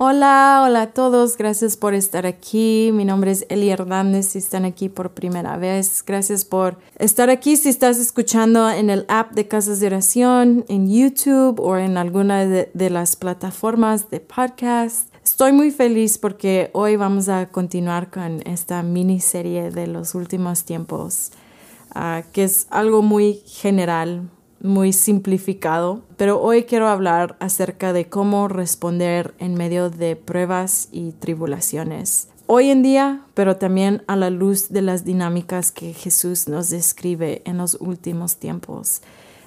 Hola, hola a todos, gracias por estar aquí. Mi nombre es Eli Hernández si están aquí por primera vez. Gracias por estar aquí si estás escuchando en el app de Casas de Oración, en YouTube o en alguna de, las plataformas de podcast. Estoy muy feliz porque hoy vamos a continuar con esta miniserie de los últimos tiempos, ah, que es algo muy general, muy simplificado, pero hoy quiero hablar acerca de cómo responder en medio de pruebas y tribulaciones. Hoy en día, pero también a la luz de las dinámicas que Jesús nos describe en los últimos tiempos.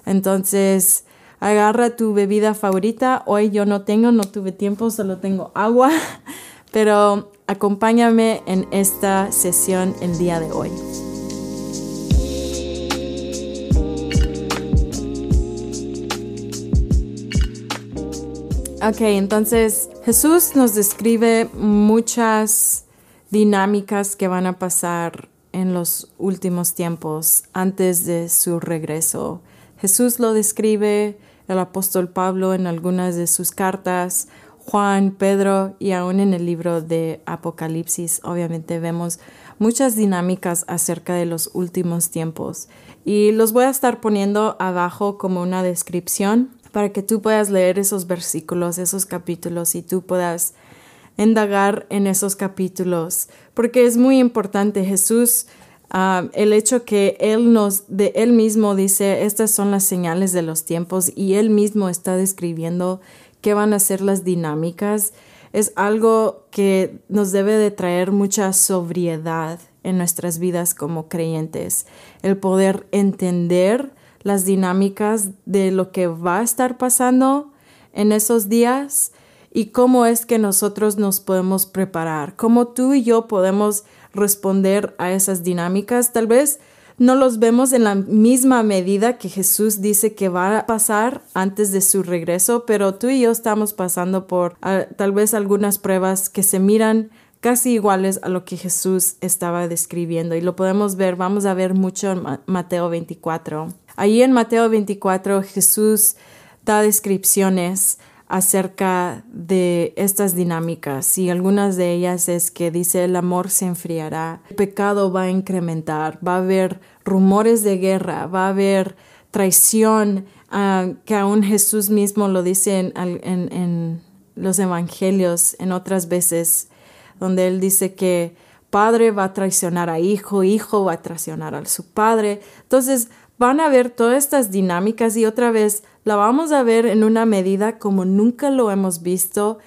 Entonces, agarra tu bebida favorita. Hoy yo no tengo, no tuve tiempo, solo tengo agua, pero acompáñame en esta sesión el día de hoy. Ok, entonces Jesús nos describe muchas dinámicas que van a pasar en los últimos tiempos antes de su regreso. Jesús lo describe el apóstol Pablo en algunas de sus cartas, Juan, Pedro y aún en el libro de Apocalipsis. Obviamente vemos muchas dinámicas acerca de los últimos tiempos y los voy a estar poniendo abajo como una descripción para que tú puedas leer esos versículos, esos capítulos y tú puedas indagar en esos capítulos, porque es muy importante Jesús, ah, el hecho que Él nos, de Él mismo dice, estas son las señales de los tiempos y Él mismo está describiendo qué van a ser las dinámicas, es algo que nos debe de traer mucha sobriedad en nuestras vidas como creyentes, el poder entender las dinámicas de lo que va a estar pasando en esos días y cómo es que nosotros nos podemos preparar, cómo tú y yo podemos responder a esas dinámicas. Tal vez no los vemos en la misma medida que Jesús dice que va a pasar antes de su regreso, pero tú y yo estamos pasando por ah, tal vez algunas pruebas que se miran casi iguales a lo que Jesús estaba describiendo y lo podemos ver, vamos a ver mucho en Mateo 24. Ahí en Mateo 24 Jesús da descripciones acerca de estas dinámicas y algunas de ellas es que dice el amor se enfriará, el pecado va a incrementar, va a haber rumores de guerra, va a haber traición, ah, que aún Jesús mismo lo dice en los evangelios en otras veces, donde él dice que padre va a traicionar a hijo, hijo va a traicionar a su padre. Entonces, van a ver todas estas dinámicas y otra vez la vamos a ver en una medida como nunca lo hemos visto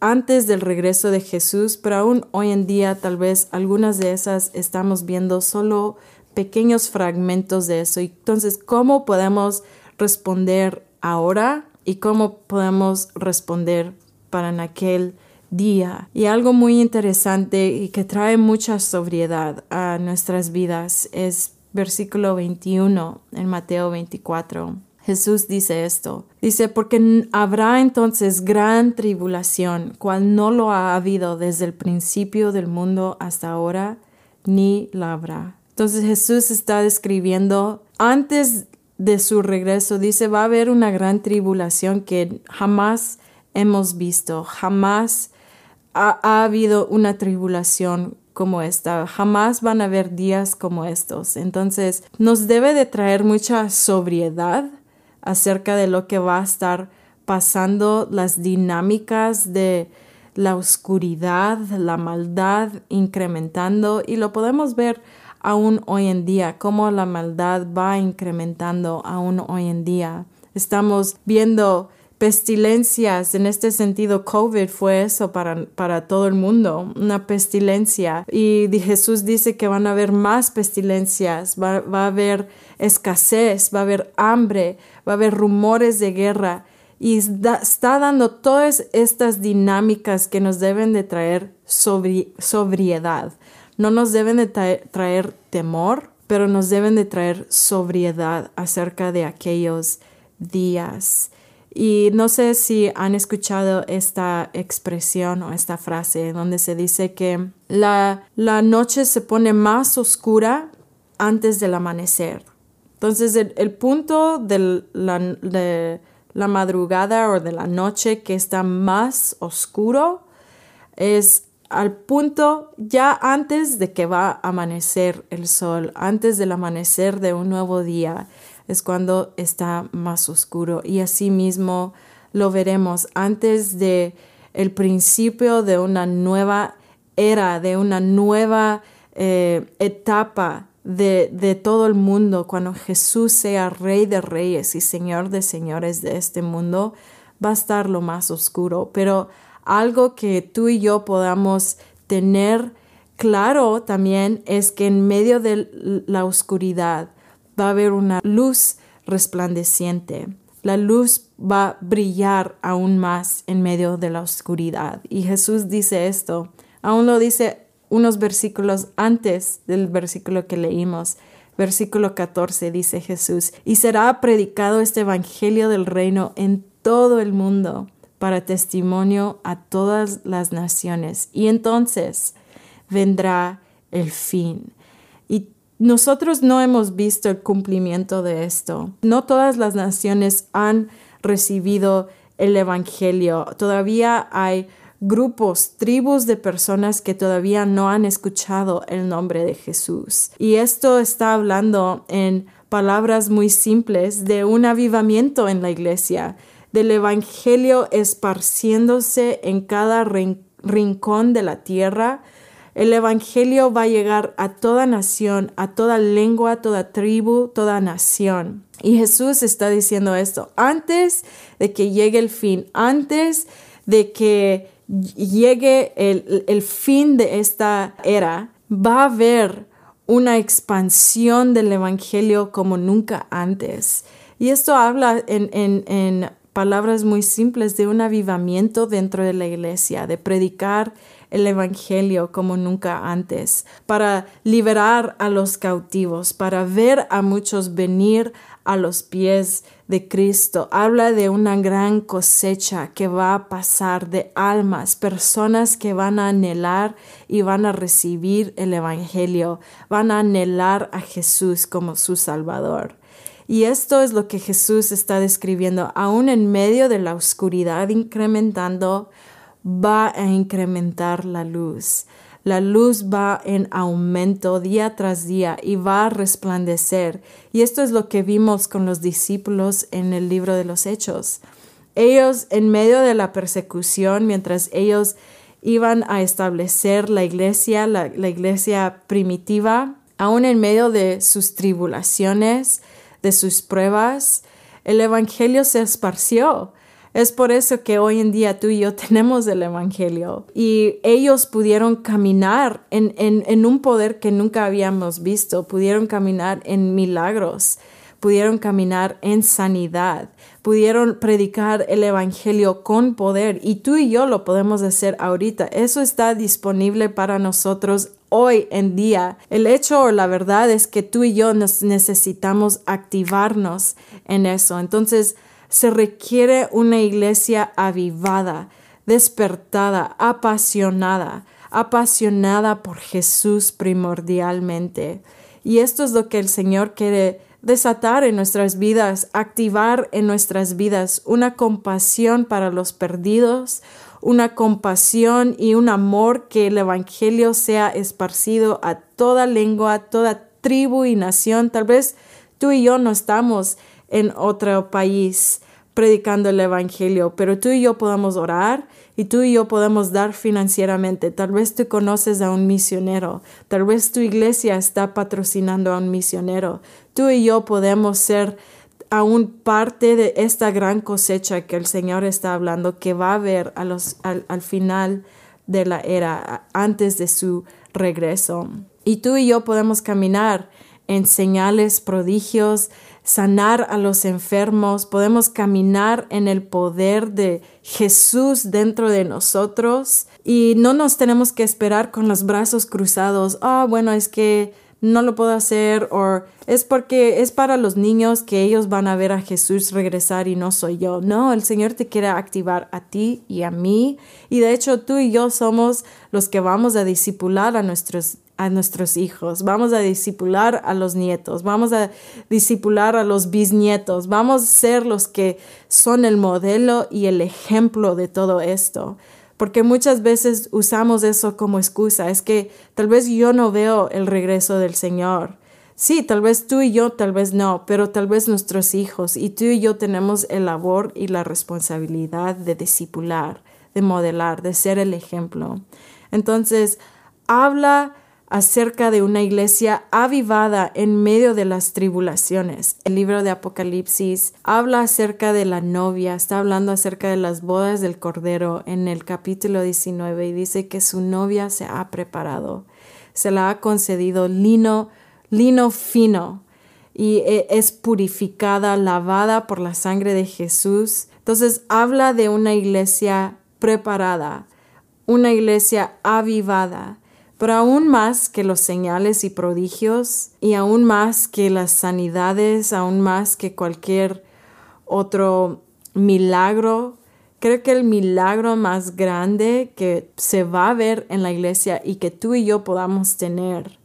antes del regreso de Jesús, pero aún hoy en día tal vez algunas de esas estamos viendo solo pequeños fragmentos de eso. Entonces, ¿cómo podemos responder ahora y cómo podemos responder para en aquel día? Y algo muy interesante y que trae mucha sobriedad a nuestras vidas es versículo 21 en Mateo 24. Jesús dice esto. Dice, porque habrá entonces gran tribulación, cual no lo ha habido desde el principio del mundo hasta ahora, ni la habrá. Entonces Jesús está describiendo antes de su regreso, dice, va a haber una gran tribulación que jamás hemos visto, jamás ha, ha habido una tribulación como esta. Jamás van a haber días como estos. Entonces, nos debe de traer mucha sobriedad acerca de lo que va a estar pasando, las dinámicas de la oscuridad, la maldad incrementando y lo podemos ver aún hoy en día, cómo la maldad va incrementando aún hoy en día. Estamos viendo pestilencias. En este sentido, COVID fue eso para, para todo el mundo, una pestilencia. Y Jesús dice que van a haber más pestilencias, va, a haber escasez, va a haber hambre, va a haber rumores de guerra. Y está dando todas estas dinámicas que nos deben de traer sobriedad. No nos deben de traer temor, pero nos deben de traer sobriedad acerca de aquellos días. Y no sé si han escuchado esta expresión o esta frase donde se dice que la, la noche se pone más oscura antes del amanecer. Entonces el, punto del, de, la madrugada o de la noche que está más oscuro es al punto ya antes de que va a amanecer el sol, antes del amanecer de un nuevo día, es cuando está más oscuro. Y así mismo lo veremos antes de el principio de una nueva era, de una nueva eh, etapa de, de, todo el mundo, cuando Jesús sea rey de reyes y señor de señores de este mundo, va a estar lo más oscuro. Pero algo que tú y yo podamos tener claro también es que en medio de la oscuridad va a haber una luz resplandeciente. La luz va a brillar aún más en medio de la oscuridad. Y Jesús dice esto, aún lo dice unos versículos antes del versículo que leímos. Versículo 14 dice Jesús, y será predicado este Evangelio del reino en todo el mundo para testimonio a todas las naciones. Y entonces vendrá el fin. Nosotros no hemos visto el cumplimiento de esto. No todas las naciones han recibido el Evangelio. Todavía hay grupos, tribus de personas que todavía no han escuchado el nombre de Jesús. Y esto está hablando en palabras muy simples de un avivamiento en la iglesia del Evangelio esparciéndose en cada rincón de la tierra. El Evangelio va a llegar a toda nación, a toda lengua, toda tribu, toda nación. Y Jesús está diciendo esto antes de que llegue el fin, antes de que llegue el, el fin de esta era, va a haber una expansión del Evangelio como nunca antes. Y esto habla en, en, en palabras muy simples de un avivamiento dentro de la iglesia, de predicar el Evangelio como nunca antes, para liberar a los cautivos, para ver a muchos venir a los pies de Cristo. Habla de una gran cosecha que va a pasar de almas, personas que van a anhelar y van a recibir el Evangelio, van a anhelar a Jesús como su Salvador. Y esto es lo que Jesús está describiendo, aún en medio de la oscuridad incrementando, va a incrementar la luz. La luz va en aumento día tras día y va a resplandecer. Y esto es lo que vimos con los discípulos en el libro de los Hechos. Ellos, en medio de la persecución, mientras ellos iban a establecer la iglesia, la, la iglesia primitiva, aún en medio de sus tribulaciones, de sus pruebas, el Evangelio se esparció. Es por eso que hoy en día tú y yo tenemos el Evangelio. Y ellos pudieron caminar en, en, en, un poder que nunca habíamos visto, pudieron caminar en milagros, pudieron caminar en sanidad, pudieron predicar el Evangelio con poder. Y tú y yo lo podemos hacer ahorita. Eso está disponible para nosotros hoy en día. El hecho o la verdad es que tú y yo nos necesitamos activarnos en eso. Entonces se requiere una iglesia avivada, despertada, apasionada, apasionada por Jesús primordialmente. Y esto es lo que el Señor quiere desatar en nuestras vidas, activar en nuestras vidas una compasión para los perdidos, una compasión y un amor que el Evangelio sea esparcido a toda lengua, a toda tribu y nación. Tal vez tú y yo no estamos en otro país predicando el Evangelio, pero tú y yo podemos orar y tú y yo podemos dar financieramente. Tal vez tú conoces a un misionero, tal vez tu iglesia está patrocinando a un misionero. Tú y yo podemos ser aún parte de esta gran cosecha que el Señor está hablando, que va a haber a los, al, al final de la era, antes de su regreso. Y tú y yo podemos caminar en señales, prodigios, sanar a los enfermos, podemos caminar en el poder de Jesús dentro de nosotros y no nos tenemos que esperar con los brazos cruzados, ah, bueno, es que no lo puedo hacer o es porque es para los niños que ellos van a ver a Jesús regresar y no soy yo. No, el Señor te quiere activar a ti y a mí y de hecho tú y yo somos los que vamos a disipular a nuestros a nuestros hijos, vamos a disipular a los nietos, vamos a disipular a los bisnietos, vamos a ser los que son el modelo y el ejemplo de todo esto. Porque muchas veces usamos eso como excusa, es que tal vez yo no veo el regreso del Señor. Sí, tal vez tú y yo, tal vez no, pero tal vez nuestros hijos y tú y yo tenemos el labor y la responsabilidad de discipular, de modelar, de ser el ejemplo. Entonces, habla acerca de una iglesia avivada en medio de las tribulaciones. El libro de Apocalipsis habla acerca de la novia, está hablando acerca de las bodas del Cordero en el capítulo 19 y dice que su novia se ha preparado, se la ha concedido lino, lino fino y e, es purificada, lavada por la sangre de Jesús. Entonces habla de una iglesia preparada, una iglesia avivada pero aún más que los señales y prodigios, y aún más que las sanidades, aún más que cualquier otro milagro, creo que el milagro más grande que se va a ver en la iglesia y que tú y yo podamos tener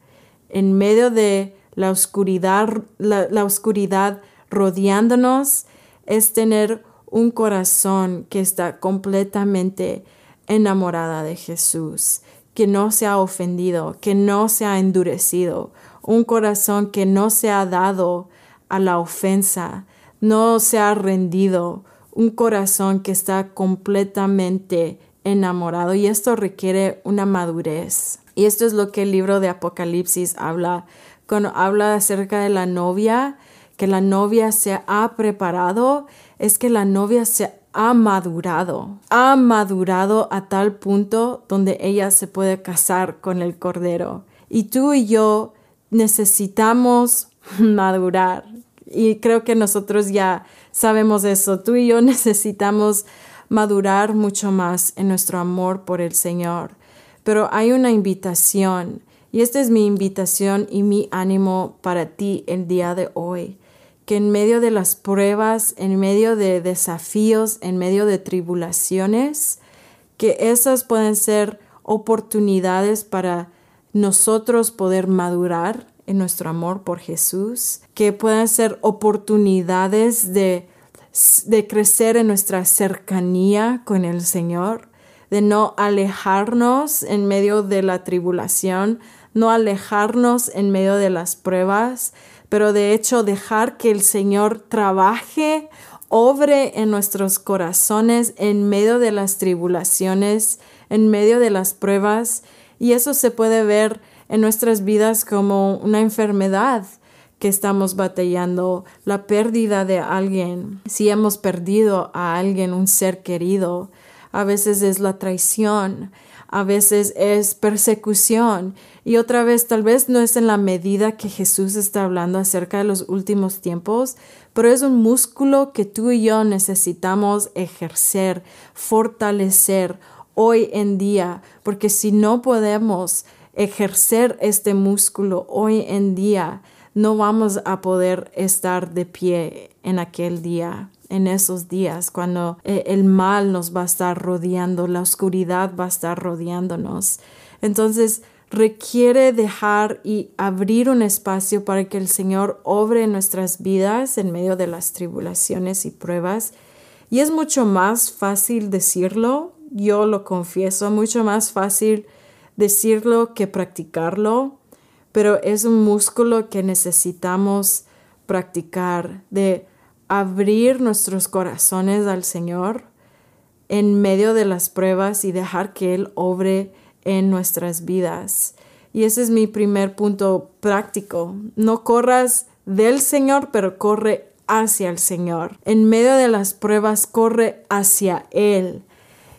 en medio de la oscuridad, la, oscuridad rodeándonos es tener un corazón que está completamente enamorada de Jesús, que no se ha ofendido, que no se ha endurecido, un corazón que no se ha dado a la ofensa, no se ha rendido, un corazón que está completamente enamorado y esto requiere una madurez. Y esto es lo que el libro de Apocalipsis habla cuando habla acerca de la novia, que la novia se ha preparado, es que la novia se ha madurado, ha madurado a tal punto donde ella se puede casar con el Cordero. Y tú y yo necesitamos madurar. Y creo que nosotros ya sabemos eso. Tú y yo necesitamos madurar mucho más en nuestro amor por el Señor. Pero hay una invitación. Y esta es mi invitación y mi ánimo para ti el día de hoy que en medio de las pruebas, en medio de desafíos, en medio de tribulaciones, que esas pueden ser oportunidades para nosotros poder madurar en nuestro amor por Jesús, que puedan ser oportunidades de, de crecer en nuestra cercanía con el Señor, de no alejarnos en medio de la tribulación, no alejarnos en medio de las pruebas, pero de hecho dejar que el Señor trabaje, obre en nuestros corazones en medio de las tribulaciones, en medio de las pruebas, y eso se puede ver en nuestras vidas como una enfermedad que estamos batallando, la pérdida de alguien, si hemos perdido a alguien, un ser querido, a veces es la traición, a veces es persecución. Y otra vez tal vez no es en la medida que Jesús está hablando acerca de los últimos tiempos, pero es un músculo que tú y yo necesitamos ejercer, fortalecer hoy en día, porque si no podemos ejercer este músculo hoy en día, no vamos a poder estar de pie en aquel día en esos días, cuando eh, el mal nos va a estar rodeando, la oscuridad va a estar rodeándonos. Entonces, requiere dejar y abrir un espacio para que el Señor obre en nuestras vidas en medio de las tribulaciones y pruebas. Y es mucho más fácil decirlo, yo lo confieso, mucho más fácil decirlo que practicarlo, pero es un músculo que necesitamos practicar de abrir nuestros corazones al Señor en medio de las pruebas y dejar que Él obre en nuestras vidas. Y ese es mi primer punto práctico. No corras del Señor, pero corre hacia el Señor. En medio de las pruebas, corre hacia Él.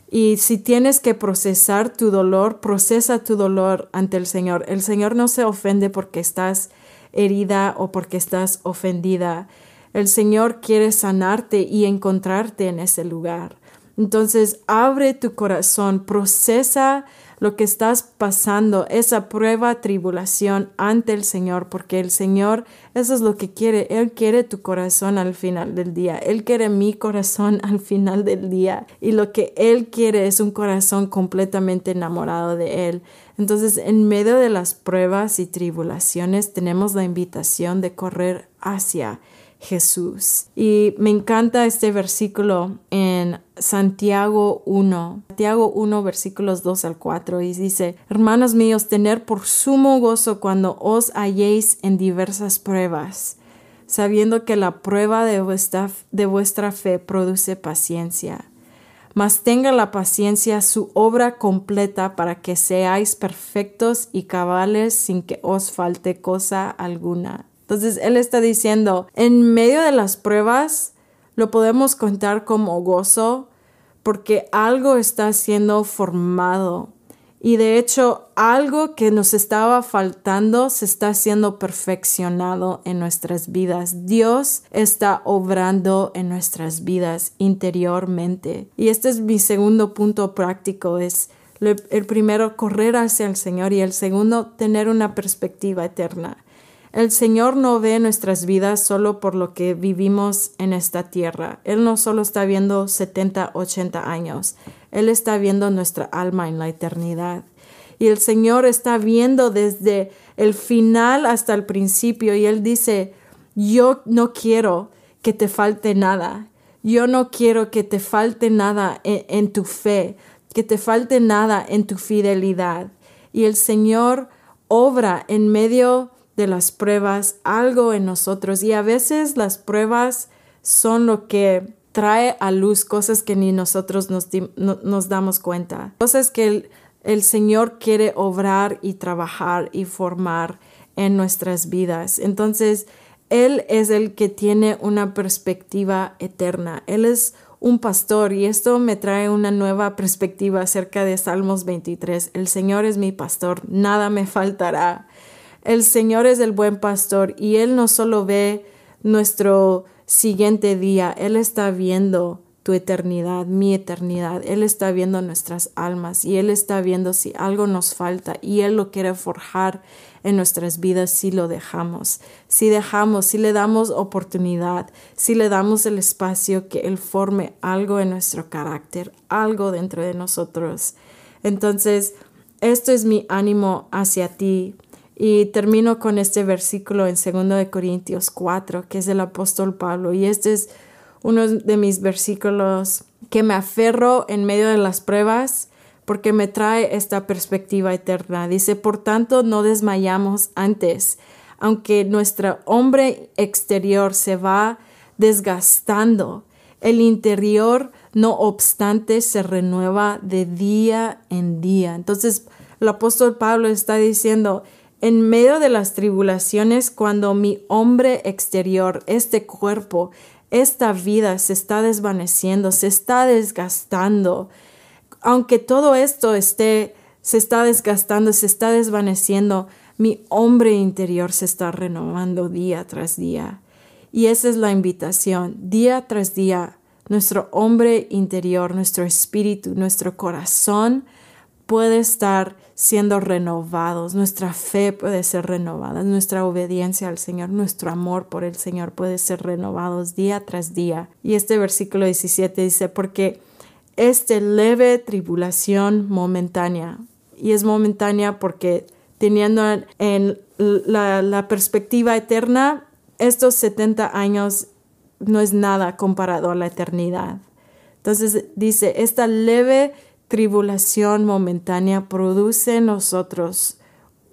Y si tienes que procesar tu dolor, procesa tu dolor ante el Señor. El Señor no se ofende porque estás herida o porque estás ofendida. El Señor quiere sanarte y encontrarte en ese lugar. Entonces, abre tu corazón, procesa lo que estás pasando, esa prueba, tribulación ante el Señor, porque el Señor, eso es lo que quiere. Él quiere tu corazón al final del día. Él quiere mi corazón al final del día. Y lo que Él quiere es un corazón completamente enamorado de Él. Entonces, en medio de las pruebas y tribulaciones, tenemos la invitación de correr hacia Jesús. Y me encanta este versículo en Santiago 1, Santiago 1 versículos 2 al 4 y dice, hermanos míos, tener por sumo gozo cuando os halléis en diversas pruebas, sabiendo que la prueba de vuestra, de vuestra fe produce paciencia. Mas tenga la paciencia su obra completa para que seáis perfectos y cabales sin que os falte cosa alguna. Entonces Él está diciendo, en medio de las pruebas, lo podemos contar como gozo porque algo está siendo formado. Y de hecho, algo que nos estaba faltando se está siendo perfeccionado en nuestras vidas. Dios está obrando en nuestras vidas interiormente. Y este es mi segundo punto práctico, es el primero, correr hacia el Señor y el segundo, tener una perspectiva eterna. El Señor no ve nuestras vidas solo por lo que vivimos en esta tierra. Él no solo está viendo 70, 80 años. Él está viendo nuestra alma en la eternidad. Y el Señor está viendo desde el final hasta el principio. Y Él dice, yo no quiero que te falte nada. Yo no quiero que te falte nada en, en tu fe, que te falte nada en tu fidelidad. Y el Señor obra en medio de las pruebas algo en nosotros y a veces las pruebas son lo que trae a luz cosas que ni nosotros nos, nos damos cuenta, cosas que el, el Señor quiere obrar y trabajar y formar en nuestras vidas. Entonces, Él es el que tiene una perspectiva eterna. Él es un pastor y esto me trae una nueva perspectiva acerca de Salmos 23. El Señor es mi pastor, nada me faltará. El Señor es el buen pastor y Él no solo ve nuestro siguiente día, Él está viendo tu eternidad, mi eternidad. Él está viendo nuestras almas y Él está viendo si algo nos falta y Él lo quiere forjar en nuestras vidas si lo dejamos, si dejamos, si le damos oportunidad, si le damos el espacio que Él forme algo en nuestro carácter, algo dentro de nosotros. Entonces, esto es mi ánimo hacia ti y termino con este versículo en 2 Corintios 4, que es del apóstol Pablo. Y este es uno de mis versículos que me aferro en medio de las pruebas porque me trae esta perspectiva eterna. Dice, por tanto, no desmayamos antes, aunque nuestro hombre exterior se va desgastando, el interior, no obstante, se renueva de día en día. Entonces, el apóstol Pablo está diciendo, en medio de las tribulaciones, cuando mi hombre exterior, este cuerpo, esta vida se está desvaneciendo, se está desgastando, aunque todo esto esté, se está desgastando, se está desvaneciendo, mi hombre interior se está renovando día tras día. Y esa es la invitación, día tras día, nuestro hombre interior, nuestro espíritu, nuestro corazón puede estar siendo renovados, nuestra fe puede ser renovada, nuestra obediencia al Señor, nuestro amor por el Señor puede ser renovados día tras día. Y este versículo 17 dice, porque este leve tribulación momentánea, y es momentánea porque teniendo en la, perspectiva eterna, estos 70 años no es nada comparado a la eternidad. Entonces dice, esta leve tribulación momentánea produce en nosotros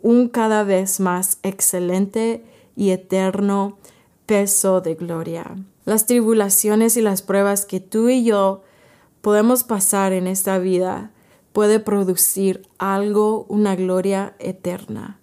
un cada vez más excelente y eterno peso de gloria. Las tribulaciones y las pruebas que tú y yo podemos pasar en esta vida puede producir algo, una gloria eterna,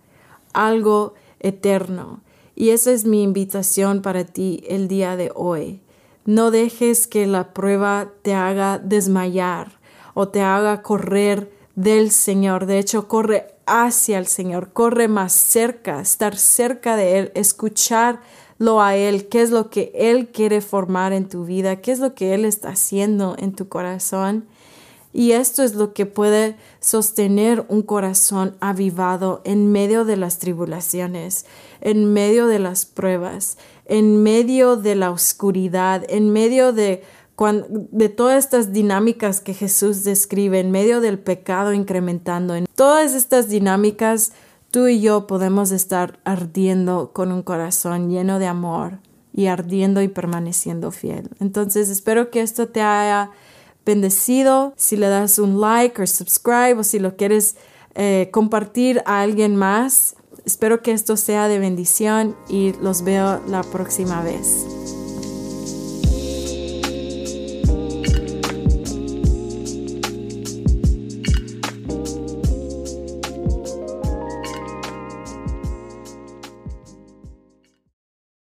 algo eterno. Y esa es mi invitación para ti el día de hoy. No dejes que la prueba te haga desmayar o te haga correr del Señor. De hecho, corre hacia el Señor, corre más cerca, estar cerca de Él, escuchar lo a Él, qué es lo que Él quiere formar en tu vida, qué es lo que Él está haciendo en tu corazón. Y esto es lo que puede sostener un corazón avivado en medio de las tribulaciones, en medio de las pruebas, en medio de la oscuridad, en medio de, de todas estas dinámicas que Jesús describe, en medio del pecado incrementando. En todas estas dinámicas, tú y yo podemos estar ardiendo con un corazón lleno de amor y ardiendo y permaneciendo fiel. Entonces, espero que esto te haya bendecido. Si le das un like o subscribe o si lo quieres eh, compartir a alguien más, espero que esto sea de bendición y los veo la próxima vez.